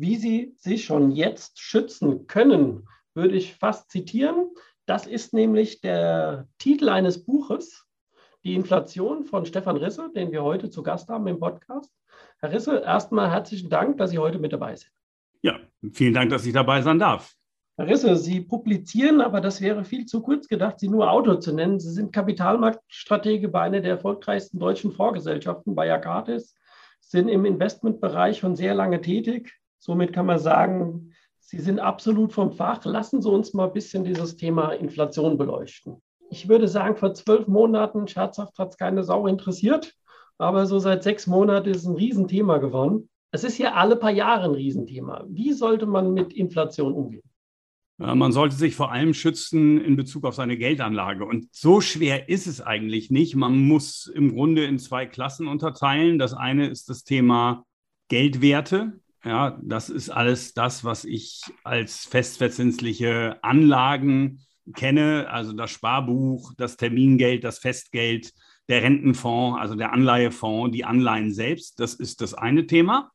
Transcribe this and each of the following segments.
Wie Sie sich schon jetzt schützen können, würde ich fast zitieren. Das ist nämlich der Titel eines Buches, Die Inflation von Stefan Risse, den wir heute zu Gast haben im Podcast. Herr Risse, erstmal herzlichen Dank, dass Sie heute mit dabei sind. Ja, vielen Dank, dass ich dabei sein darf. Herr Risse, Sie publizieren, aber das wäre viel zu kurz gedacht, Sie nur Autor zu nennen. Sie sind Kapitalmarktstratege bei einer der erfolgreichsten deutschen Vorgesellschaften, bei Agatis, sind im Investmentbereich schon sehr lange tätig. Somit kann man sagen, Sie sind absolut vom Fach. Lassen Sie uns mal ein bisschen dieses Thema Inflation beleuchten. Ich würde sagen, vor zwölf Monaten, scherzhaft hat es keine Sau interessiert, aber so seit sechs Monaten ist es ein Riesenthema geworden. Es ist ja alle paar Jahre ein Riesenthema. Wie sollte man mit Inflation umgehen? Man sollte sich vor allem schützen in Bezug auf seine Geldanlage. Und so schwer ist es eigentlich nicht. Man muss im Grunde in zwei Klassen unterteilen. Das eine ist das Thema Geldwerte. Ja, das ist alles das, was ich als festverzinsliche Anlagen kenne, also das Sparbuch, das Termingeld, das Festgeld, der Rentenfonds, also der Anleihefonds, die Anleihen selbst. Das ist das eine Thema.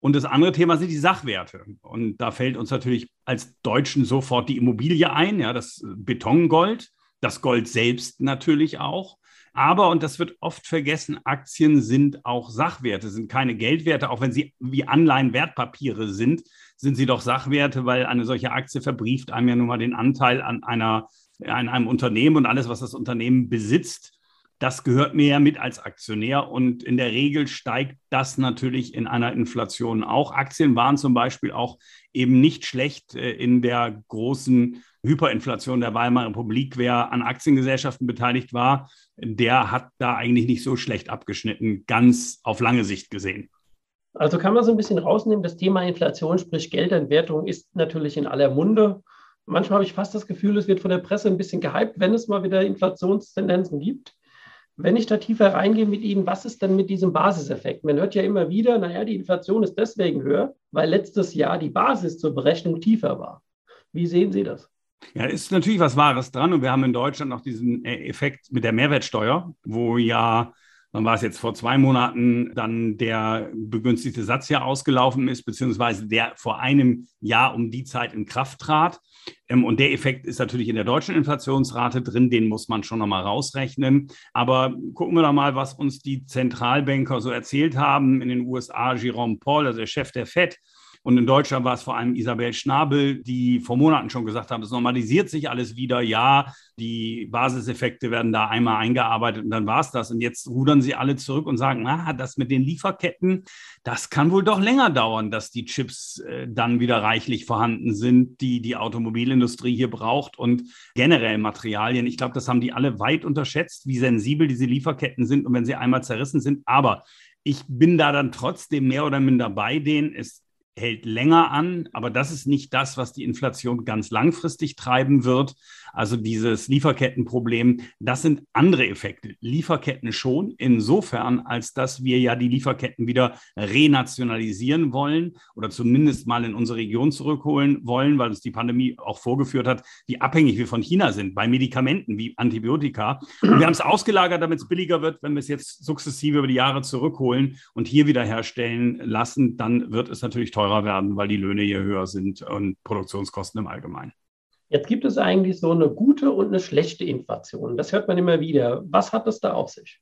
Und das andere Thema sind die Sachwerte. Und da fällt uns natürlich als Deutschen sofort die Immobilie ein, ja, das Betongold, das Gold selbst natürlich auch. Aber, und das wird oft vergessen, Aktien sind auch Sachwerte, sind keine Geldwerte, auch wenn sie wie Anleihen Wertpapiere sind, sind sie doch Sachwerte, weil eine solche Aktie verbrieft einem ja nun mal den Anteil an, einer, an einem Unternehmen und alles, was das Unternehmen besitzt. Das gehört mir ja mit als Aktionär und in der Regel steigt das natürlich in einer Inflation auch. Aktien waren zum Beispiel auch eben nicht schlecht äh, in der großen Hyperinflation der Weimarer Republik. Wer an Aktiengesellschaften beteiligt war, der hat da eigentlich nicht so schlecht abgeschnitten, ganz auf lange Sicht gesehen. Also kann man so ein bisschen rausnehmen, das Thema Inflation, sprich Geldentwertung, ist natürlich in aller Munde. Manchmal habe ich fast das Gefühl, es wird von der Presse ein bisschen gehypt, wenn es mal wieder Inflationstendenzen gibt. Wenn ich da tiefer reingehe mit Ihnen, was ist denn mit diesem Basiseffekt? Man hört ja immer wieder, naja, die Inflation ist deswegen höher, weil letztes Jahr die Basis zur Berechnung tiefer war. Wie sehen Sie das? Ja, ist natürlich was Wahres dran. Und wir haben in Deutschland noch diesen äh, Effekt mit der Mehrwertsteuer, wo ja, dann war es jetzt vor zwei Monaten, dann der begünstigte Satz ja ausgelaufen ist, beziehungsweise der vor einem Jahr um die Zeit in Kraft trat. Ähm, und der Effekt ist natürlich in der deutschen Inflationsrate drin, den muss man schon nochmal rausrechnen. Aber gucken wir doch mal, was uns die Zentralbanker so erzählt haben. In den USA Jerome Paul, also der Chef der FED, und in Deutschland war es vor allem Isabel Schnabel, die vor Monaten schon gesagt haben, es normalisiert sich alles wieder. Ja, die Basiseffekte werden da einmal eingearbeitet und dann war es das. Und jetzt rudern sie alle zurück und sagen, na, das mit den Lieferketten, das kann wohl doch länger dauern, dass die Chips äh, dann wieder reichlich vorhanden sind, die die Automobilindustrie hier braucht und generell Materialien. Ich glaube, das haben die alle weit unterschätzt, wie sensibel diese Lieferketten sind und wenn sie einmal zerrissen sind. Aber ich bin da dann trotzdem mehr oder minder bei denen. Es hält länger an, aber das ist nicht das, was die Inflation ganz langfristig treiben wird. Also dieses Lieferkettenproblem, das sind andere Effekte. Lieferketten schon, insofern, als dass wir ja die Lieferketten wieder renationalisieren wollen oder zumindest mal in unsere Region zurückholen wollen, weil uns die Pandemie auch vorgeführt hat, wie abhängig wir von China sind bei Medikamenten wie Antibiotika. Und wir haben es ausgelagert, damit es billiger wird. Wenn wir es jetzt sukzessive über die Jahre zurückholen und hier wieder herstellen lassen, dann wird es natürlich teurer werden, weil die Löhne hier höher sind und Produktionskosten im Allgemeinen. Jetzt gibt es eigentlich so eine gute und eine schlechte Inflation. Das hört man immer wieder. Was hat das da auf sich?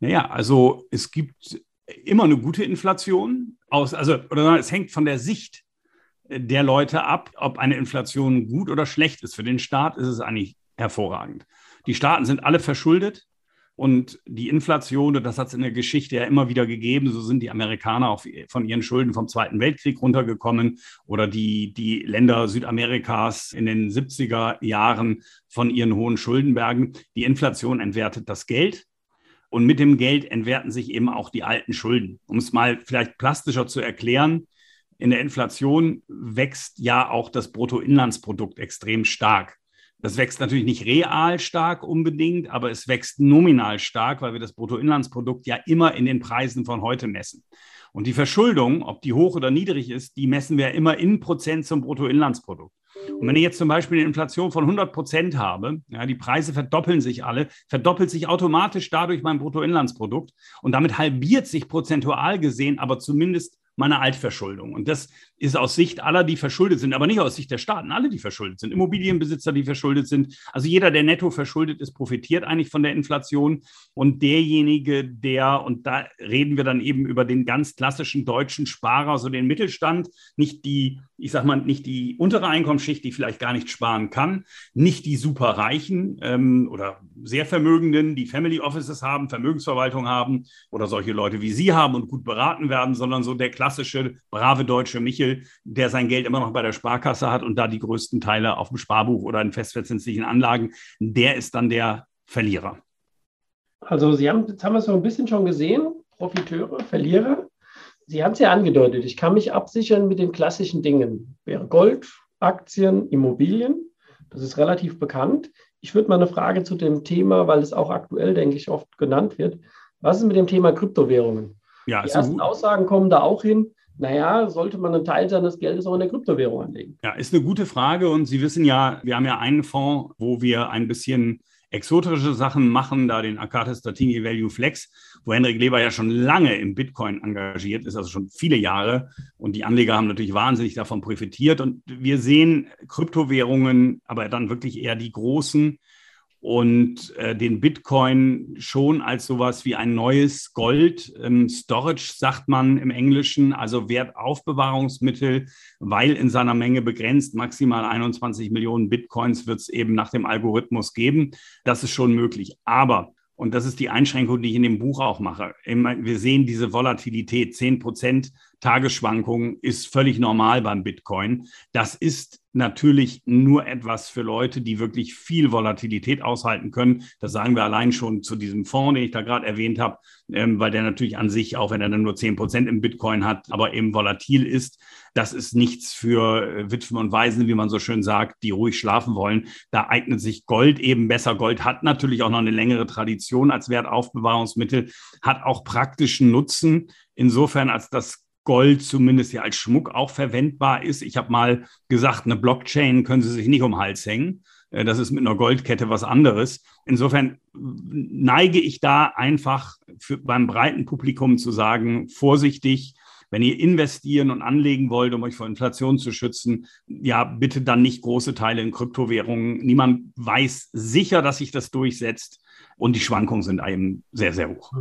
Naja, also es gibt immer eine gute Inflation. Aus, also, oder es hängt von der Sicht der Leute ab, ob eine Inflation gut oder schlecht ist. Für den Staat ist es eigentlich hervorragend. Die Staaten sind alle verschuldet. Und die Inflation, das hat es in der Geschichte ja immer wieder gegeben, so sind die Amerikaner auch von ihren Schulden vom Zweiten Weltkrieg runtergekommen oder die, die Länder Südamerikas in den 70er Jahren von ihren hohen Schuldenbergen. Die Inflation entwertet das Geld. Und mit dem Geld entwerten sich eben auch die alten Schulden. Um es mal vielleicht plastischer zu erklären, in der Inflation wächst ja auch das Bruttoinlandsprodukt extrem stark. Das wächst natürlich nicht real stark unbedingt, aber es wächst nominal stark, weil wir das Bruttoinlandsprodukt ja immer in den Preisen von heute messen. Und die Verschuldung, ob die hoch oder niedrig ist, die messen wir immer in Prozent zum Bruttoinlandsprodukt. Und wenn ich jetzt zum Beispiel eine Inflation von 100 Prozent habe, ja, die Preise verdoppeln sich alle, verdoppelt sich automatisch dadurch mein Bruttoinlandsprodukt und damit halbiert sich prozentual gesehen aber zumindest meine Altverschuldung. Und das ist aus Sicht aller, die verschuldet sind, aber nicht aus Sicht der Staaten, alle, die verschuldet sind, Immobilienbesitzer, die verschuldet sind. Also jeder, der netto verschuldet ist, profitiert eigentlich von der Inflation. Und derjenige, der, und da reden wir dann eben über den ganz klassischen deutschen Sparer, so den Mittelstand, nicht die, ich sag mal, nicht die untere Einkommensschicht, die vielleicht gar nicht sparen kann, nicht die Superreichen ähm, oder sehr Vermögenden, die Family Offices haben, Vermögensverwaltung haben oder solche Leute wie Sie haben und gut beraten werden, sondern so der klassische, brave deutsche Michel, der sein Geld immer noch bei der Sparkasse hat und da die größten Teile auf dem Sparbuch oder in festverzinslichen Anlagen, der ist dann der Verlierer. Also Sie haben, jetzt haben wir es so ein bisschen schon gesehen, Profiteure, Verlierer. Sie haben es ja angedeutet, ich kann mich absichern mit den klassischen Dingen. Wäre Gold, Aktien, Immobilien. Das ist relativ bekannt. Ich würde mal eine Frage zu dem Thema, weil es auch aktuell, denke ich, oft genannt wird. Was ist mit dem Thema Kryptowährungen? Ja, Die ersten Aussagen kommen da auch hin. Naja, sollte man einen Teil seines Geldes auch in der Kryptowährung anlegen? Ja, ist eine gute Frage. Und Sie wissen ja, wir haben ja einen Fonds, wo wir ein bisschen exotische Sachen machen, da den Akates Statini Value Flex, wo Henrik Leber ja schon lange im Bitcoin engagiert ist, also schon viele Jahre. Und die Anleger haben natürlich wahnsinnig davon profitiert. Und wir sehen Kryptowährungen, aber dann wirklich eher die großen, und äh, den Bitcoin schon als sowas wie ein neues Gold. Ähm, Storage sagt man im Englischen, also Wertaufbewahrungsmittel, weil in seiner Menge begrenzt, maximal 21 Millionen Bitcoins wird es eben nach dem Algorithmus geben. Das ist schon möglich. Aber und das ist die Einschränkung, die ich in dem Buch auch mache. Wir sehen diese Volatilität, 10 Prozent Tagesschwankungen ist völlig normal beim Bitcoin. Das ist natürlich nur etwas für Leute, die wirklich viel Volatilität aushalten können. Das sagen wir allein schon zu diesem Fonds, den ich da gerade erwähnt habe, ähm, weil der natürlich an sich, auch wenn er dann nur zehn Prozent im Bitcoin hat, aber eben volatil ist. Das ist nichts für äh, Witwen und Waisen, wie man so schön sagt, die ruhig schlafen wollen. Da eignet sich Gold eben besser. Gold hat natürlich auch noch eine längere Tradition als Wertaufbewahrungsmittel, hat auch praktischen Nutzen. Insofern, als das Gold zumindest ja als Schmuck auch verwendbar ist. Ich habe mal gesagt, eine Blockchain können Sie sich nicht um den Hals hängen. Äh, das ist mit einer Goldkette was anderes. Insofern neige ich da einfach für, beim breiten Publikum zu sagen, vorsichtig, wenn ihr investieren und anlegen wollt, um euch vor Inflation zu schützen, ja, bitte dann nicht große Teile in Kryptowährungen. Niemand weiß sicher, dass sich das durchsetzt und die Schwankungen sind eben sehr, sehr hoch.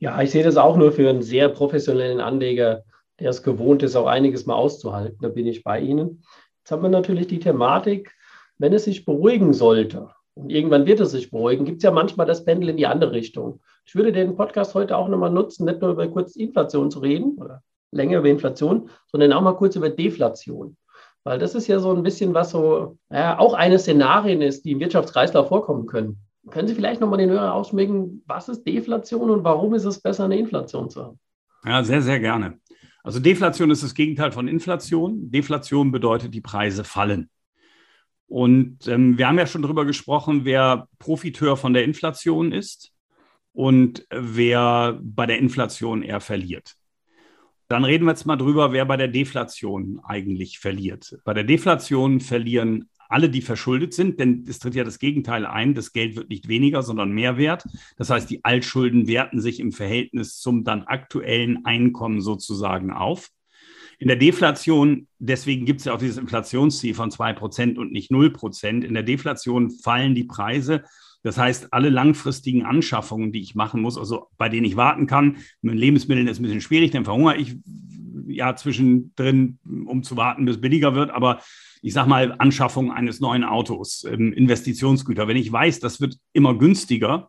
Ja, ich sehe das auch nur für einen sehr professionellen Anleger, der es gewohnt ist, auch einiges mal auszuhalten. Da bin ich bei Ihnen. Jetzt haben wir natürlich die Thematik, wenn es sich beruhigen sollte, und irgendwann wird es sich beruhigen, gibt es ja manchmal das Pendel in die andere Richtung. Ich würde den Podcast heute auch nochmal nutzen, nicht nur über kurz Inflation zu reden oder länger über Inflation, sondern auch mal kurz über Deflation. Weil das ist ja so ein bisschen was so, ja, auch eine Szenarien ist, die im Wirtschaftskreislauf vorkommen können. Können Sie vielleicht nochmal den Hörer ausschmecken, was ist Deflation und warum ist es besser, eine Inflation zu haben? Ja, sehr, sehr gerne. Also Deflation ist das Gegenteil von Inflation. Deflation bedeutet, die Preise fallen. Und ähm, wir haben ja schon darüber gesprochen, wer Profiteur von der Inflation ist und wer bei der Inflation eher verliert. Dann reden wir jetzt mal drüber, wer bei der Deflation eigentlich verliert. Bei der Deflation verlieren alle, die verschuldet sind, denn es tritt ja das Gegenteil ein. Das Geld wird nicht weniger, sondern mehr wert. Das heißt, die Altschulden werten sich im Verhältnis zum dann aktuellen Einkommen sozusagen auf. In der Deflation, deswegen gibt es ja auch dieses Inflationsziel von zwei Prozent und nicht null Prozent. In der Deflation fallen die Preise. Das heißt, alle langfristigen Anschaffungen, die ich machen muss, also bei denen ich warten kann, mit Lebensmitteln ist ein bisschen schwierig, dann verhungere ich ja zwischendrin, um zu warten, bis billiger wird. Aber ich sag mal, Anschaffung eines neuen Autos, ähm, Investitionsgüter. Wenn ich weiß, das wird immer günstiger,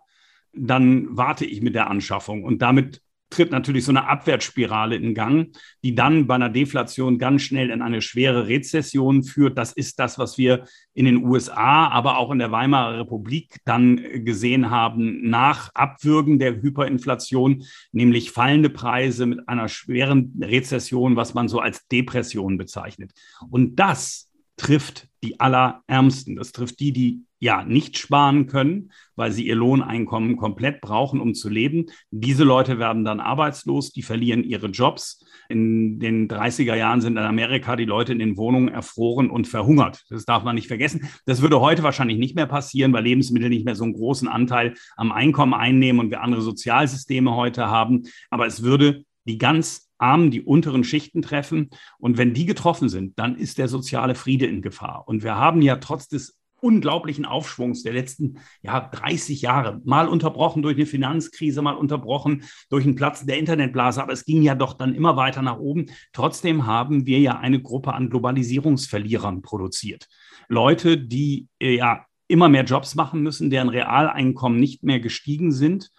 dann warte ich mit der Anschaffung und damit tritt natürlich so eine Abwärtsspirale in Gang, die dann bei einer Deflation ganz schnell in eine schwere Rezession führt. Das ist das, was wir in den USA, aber auch in der Weimarer Republik dann gesehen haben nach Abwürgen der Hyperinflation, nämlich fallende Preise mit einer schweren Rezession, was man so als Depression bezeichnet. Und das trifft die Allerärmsten. Das trifft die, die ja nicht sparen können, weil sie ihr Lohneinkommen komplett brauchen, um zu leben. Diese Leute werden dann arbeitslos, die verlieren ihre Jobs. In den 30er Jahren sind in Amerika die Leute in den Wohnungen erfroren und verhungert. Das darf man nicht vergessen. Das würde heute wahrscheinlich nicht mehr passieren, weil Lebensmittel nicht mehr so einen großen Anteil am Einkommen einnehmen und wir andere Sozialsysteme heute haben. Aber es würde die ganz Armen, die unteren Schichten treffen. Und wenn die getroffen sind, dann ist der soziale Friede in Gefahr. Und wir haben ja trotz des unglaublichen Aufschwungs der letzten ja, 30 Jahre, mal unterbrochen durch eine Finanzkrise, mal unterbrochen durch einen Platz der Internetblase, aber es ging ja doch dann immer weiter nach oben. Trotzdem haben wir ja eine Gruppe an Globalisierungsverlierern produziert. Leute, die äh, ja immer mehr Jobs machen müssen, deren Realeinkommen nicht mehr gestiegen sind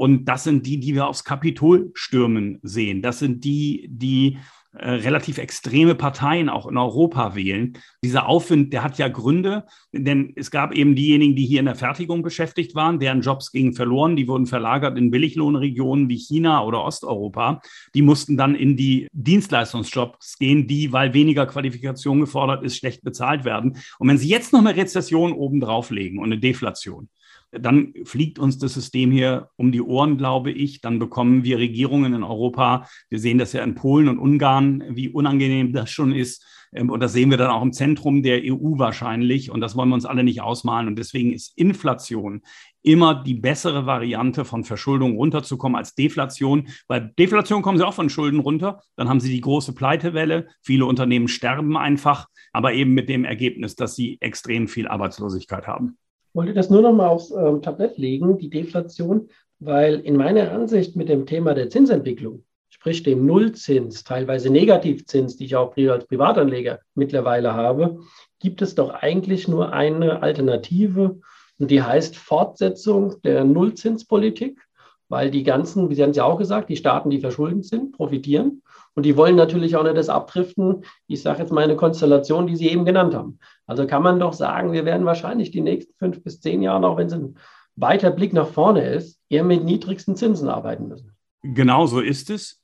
und das sind die, die wir aufs Kapitol stürmen sehen. Das sind die, die äh, relativ extreme Parteien auch in Europa wählen. Dieser Aufwind, der hat ja Gründe, denn es gab eben diejenigen, die hier in der Fertigung beschäftigt waren, deren Jobs gingen verloren, die wurden verlagert in Billiglohnregionen wie China oder Osteuropa. Die mussten dann in die Dienstleistungsjobs gehen, die, weil weniger Qualifikation gefordert ist, schlecht bezahlt werden. Und wenn Sie jetzt noch eine Rezession obendrauf legen und eine Deflation, dann fliegt uns das System hier um die Ohren, glaube ich. Dann bekommen wir Regierungen in Europa. Wir sehen das ja in Polen und Ungarn, wie unangenehm das schon ist. Ähm, und das sehen wir dann auch im Zentrum der EU wahrscheinlich. Und das wollen wir uns alle nicht ausmalen. Und deswegen ist Inflation immer die bessere Variante von Verschuldung runterzukommen als Deflation. Bei Deflation kommen sie auch von Schulden runter. Dann haben sie die große Pleitewelle. Viele Unternehmen sterben einfach, aber eben mit dem Ergebnis, dass sie extrem viel Arbeitslosigkeit haben wollte das nur noch mal aufs ähm, Tablett legen, die Deflation, weil in meiner Ansicht mit dem Thema der Zinsentwicklung, sprich dem Nullzins, teilweise Negativzins, die ich auch als Privatanleger mittlerweile habe, gibt es doch eigentlich nur eine Alternative und die heißt Fortsetzung der Nullzinspolitik, weil die ganzen, wie Sie haben es ja auch gesagt, die Staaten, die verschuldet sind, profitieren und die wollen natürlich auch nicht das abdriften. Ich sage jetzt mal eine Konstellation, die Sie eben genannt haben. Also kann man doch sagen, wir werden wahrscheinlich die nächsten fünf bis zehn Jahre, auch wenn es ein weiter Blick nach vorne ist, eher mit niedrigsten Zinsen arbeiten müssen. Genau so ist es.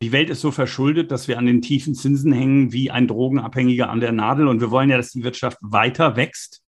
Die Welt ist so verschuldet, dass wir an den tiefen Zinsen hängen wie ein Drogenabhängiger an der Nadel. Und wir wollen ja, dass die Wirtschaft weiter wächst.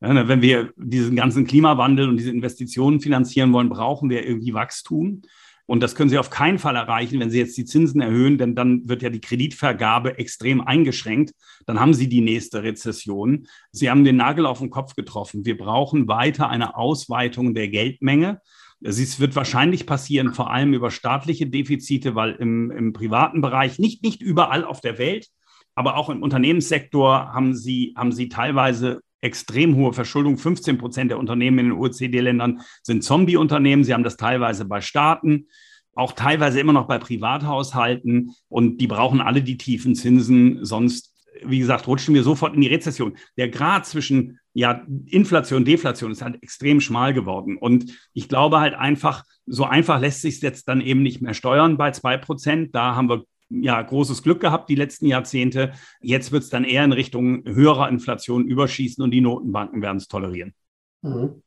Ja, wenn wir diesen ganzen Klimawandel und diese Investitionen finanzieren wollen, brauchen wir irgendwie Wachstum. Und das können Sie auf keinen Fall erreichen, wenn Sie jetzt die Zinsen erhöhen, denn dann wird ja die Kreditvergabe extrem eingeschränkt. Dann haben Sie die nächste Rezession. Sie haben den Nagel auf den Kopf getroffen. Wir brauchen weiter eine Ausweitung der Geldmenge. Es wird wahrscheinlich passieren, vor allem über staatliche Defizite, weil im, im privaten Bereich, nicht, nicht überall auf der Welt, aber auch im Unternehmenssektor haben Sie, haben Sie teilweise extrem hohe Verschuldung. 15 Prozent der Unternehmen in den OECD-Ländern sind Zombie-Unternehmen. Sie haben das teilweise bei Staaten, auch teilweise immer noch bei Privathaushalten. Und die brauchen alle die tiefen Zinsen. Sonst, wie gesagt, rutschen wir sofort in die Rezession. Der Grad zwischen ja, Inflation und Deflation ist halt extrem schmal geworden. Und ich glaube halt einfach, so einfach lässt sich jetzt dann eben nicht mehr steuern bei zwei Prozent. Da haben wir ja, großes Glück gehabt die letzten Jahrzehnte. Jetzt wird es dann eher in Richtung höherer Inflation überschießen und die Notenbanken werden es tolerieren. Mhm.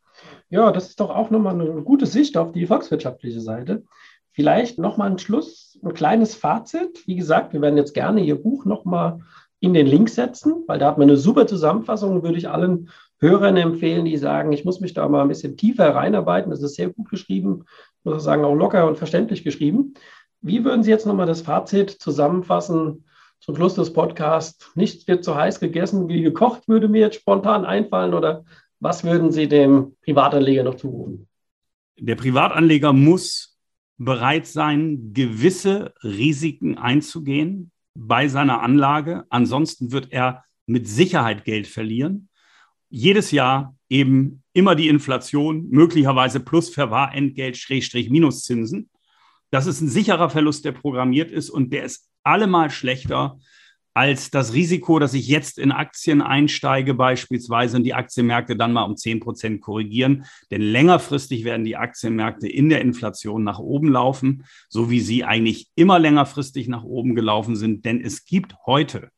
Ja, das ist doch auch nochmal eine gute Sicht auf die volkswirtschaftliche Seite. Vielleicht nochmal ein Schluss, ein kleines Fazit. Wie gesagt, wir werden jetzt gerne Ihr Buch nochmal in den Link setzen, weil da hat man eine super Zusammenfassung, würde ich allen Hörern empfehlen, die sagen, ich muss mich da mal ein bisschen tiefer reinarbeiten. Das ist sehr gut geschrieben, muss ich sagen, auch locker und verständlich geschrieben. Wie würden Sie jetzt nochmal das Fazit zusammenfassen zum Schluss des Podcasts? Nichts wird so heiß gegessen wie gekocht, würde mir jetzt spontan einfallen. Oder was würden Sie dem Privatanleger noch zurufen? Der Privatanleger muss bereit sein, gewisse Risiken einzugehen bei seiner Anlage. Ansonsten wird er mit Sicherheit Geld verlieren. Jedes Jahr eben immer die Inflation, möglicherweise plus Verwahrentgelt, Schrägstrich Minuszinsen. Das ist ein sicherer Verlust, der programmiert ist und der ist allemal schlechter als das Risiko, dass ich jetzt in Aktien einsteige beispielsweise und die Aktienmärkte dann mal um 10 Prozent korrigieren. Denn längerfristig werden die Aktienmärkte in der Inflation nach oben laufen, so wie sie eigentlich immer längerfristig nach oben gelaufen sind. Denn es gibt heute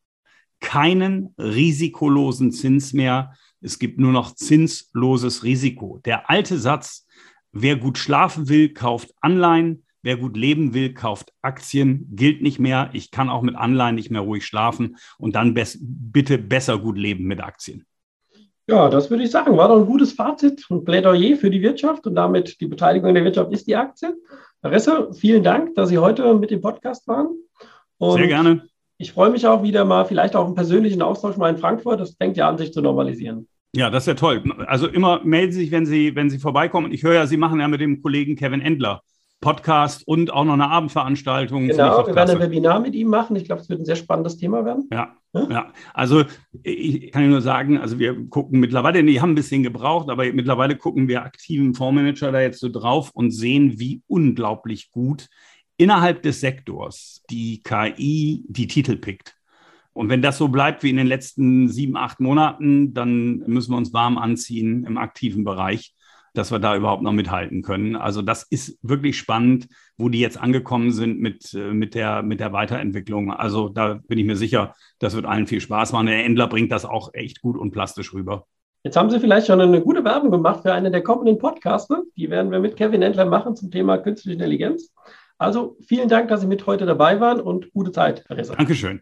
keinen risikolosen Zins mehr. Es gibt nur noch zinsloses Risiko. Der alte Satz, wer gut schlafen will, kauft Anleihen. Wer gut leben will, kauft Aktien, gilt nicht mehr. Ich kann auch mit Anleihen nicht mehr ruhig schlafen und dann bes bitte besser gut leben mit Aktien. Ja, das würde ich sagen. War doch ein gutes Fazit und Plädoyer für die Wirtschaft und damit die Beteiligung der Wirtschaft ist die Aktie. Larissa, vielen Dank, dass Sie heute mit dem Podcast waren. Und Sehr gerne. Ich freue mich auch wieder mal, vielleicht auch einen persönlichen Austausch mal in Frankfurt. Das fängt ja an, sich zu normalisieren. Ja, das ist ja toll. Also immer melden Sie sich, wenn Sie, wenn Sie vorbeikommen. Ich höre ja, Sie machen ja mit dem Kollegen Kevin Endler Podcast und auch noch eine Abendveranstaltung. Genau, wir werden ein Webinar mit ihm machen. Ich glaube, es wird ein sehr spannendes Thema werden. Ja, ja. ja. Also ich kann nur sagen, also wir gucken mittlerweile, die haben ein bisschen gebraucht, aber mittlerweile gucken wir aktiven Fondsmanager da jetzt so drauf und sehen, wie unglaublich gut innerhalb des Sektors die KI die Titel pickt. Und wenn das so bleibt wie in den letzten sieben, acht Monaten, dann müssen wir uns warm anziehen im aktiven Bereich dass wir da überhaupt noch mithalten können. Also das ist wirklich spannend, wo die jetzt angekommen sind mit, äh, mit, der, mit der Weiterentwicklung. Also da bin ich mir sicher, das wird allen viel Spaß machen. Der Endler bringt das auch echt gut und plastisch rüber. Jetzt haben Sie vielleicht schon eine gute Werbung gemacht für eine der kommenden Podcasts. Die werden wir mit Kevin Endler machen zum Thema künstliche Intelligenz. Also vielen Dank, dass Sie mit heute dabei waren und gute Zeit, Herr Dankeschön.